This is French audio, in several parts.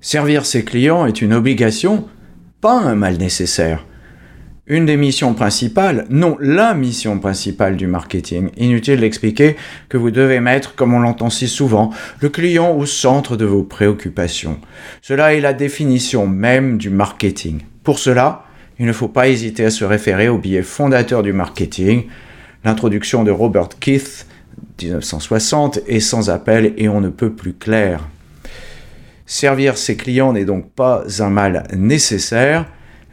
Servir ses clients est une obligation, pas un mal nécessaire. Une des missions principales, non la mission principale du marketing. Inutile d'expliquer que vous devez mettre, comme on l'entend si souvent, le client au centre de vos préoccupations. Cela est la définition même du marketing. Pour cela, il ne faut pas hésiter à se référer au billet fondateur du marketing, l'introduction de Robert Keith, 1960, est sans appel et on ne peut plus clair. Servir ses clients n'est donc pas un mal nécessaire,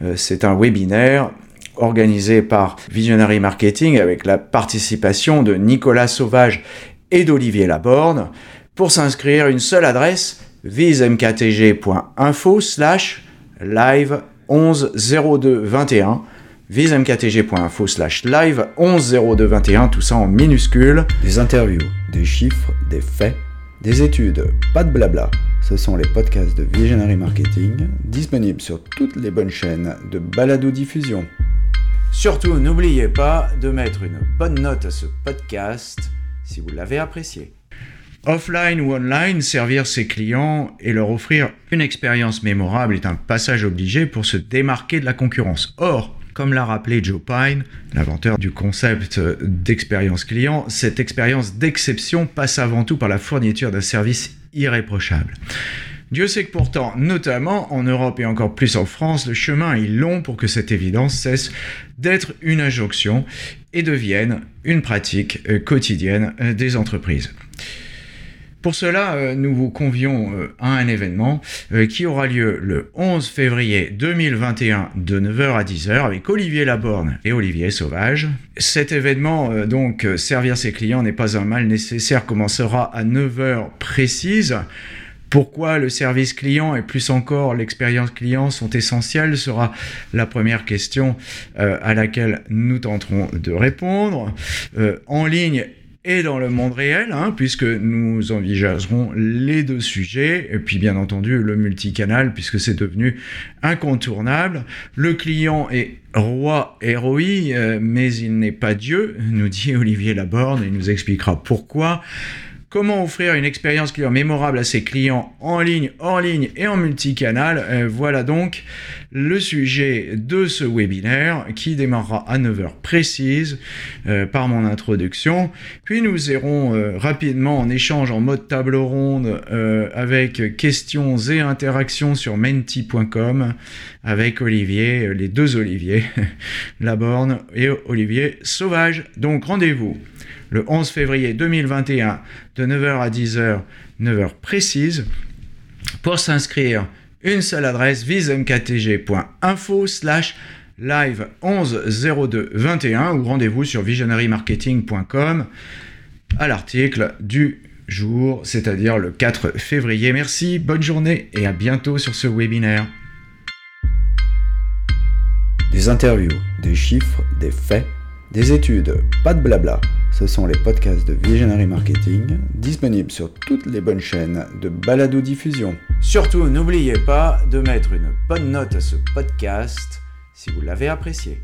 euh, c'est un webinaire organisé par Visionary Marketing avec la participation de Nicolas Sauvage et d'Olivier Laborne. Pour s'inscrire, une seule adresse visemktg.info slash live 110221 visemktg.info slash live 110221 tout ça en minuscules. Des interviews, des chiffres, des faits, des études, pas de blabla. Ce sont les podcasts de Visionary Marketing, disponibles sur toutes les bonnes chaînes de balado-diffusion. Surtout, n'oubliez pas de mettre une bonne note à ce podcast si vous l'avez apprécié. Offline ou online, servir ses clients et leur offrir une expérience mémorable est un passage obligé pour se démarquer de la concurrence. Or, comme l'a rappelé Joe Pine, l'inventeur du concept d'expérience client, cette expérience d'exception passe avant tout par la fourniture d'un service irréprochable. Dieu sait que pourtant, notamment en Europe et encore plus en France, le chemin est long pour que cette évidence cesse d'être une injonction et devienne une pratique quotidienne des entreprises. Pour cela, euh, nous vous convions à un événement qui aura lieu le 11 février 2021 de 9h à 10h avec Olivier Laborne et Olivier Sauvage. Cet événement, donc, servir ses clients n'est pas un mal nécessaire, commencera à 9h précise. Pourquoi le service client et plus encore l'expérience client sont essentiels sera la première question euh, à laquelle nous tenterons de répondre. Euh, en ligne et dans le monde réel, hein, puisque nous envisagerons les deux sujets, et puis bien entendu le multicanal, puisque c'est devenu incontournable. Le client est roi et euh, mais il n'est pas Dieu, nous dit Olivier Laborne, et il nous expliquera pourquoi. Comment offrir une expérience client mémorable à ses clients en ligne, hors ligne et en multicanal euh, Voilà donc le sujet de ce webinaire qui démarrera à 9h précise euh, par mon introduction. Puis nous irons euh, rapidement en échange en mode table ronde avec questions et interactions sur menti.com avec Olivier, les deux Olivier, Laborne et Olivier Sauvage. Donc rendez-vous le 11 février 2021 de 9h à 10h, 9h précise. Pour s'inscrire, une seule adresse visemktg.info slash live 110221 ou rendez-vous sur visionarymarketing.com à l'article du jour, c'est-à-dire le 4 février. Merci, bonne journée et à bientôt sur ce webinaire. Des interviews, des chiffres, des faits, des études, pas de blabla. Ce sont les podcasts de Visionary Marketing, disponibles sur toutes les bonnes chaînes de balado-diffusion. Surtout, n'oubliez pas de mettre une bonne note à ce podcast si vous l'avez apprécié.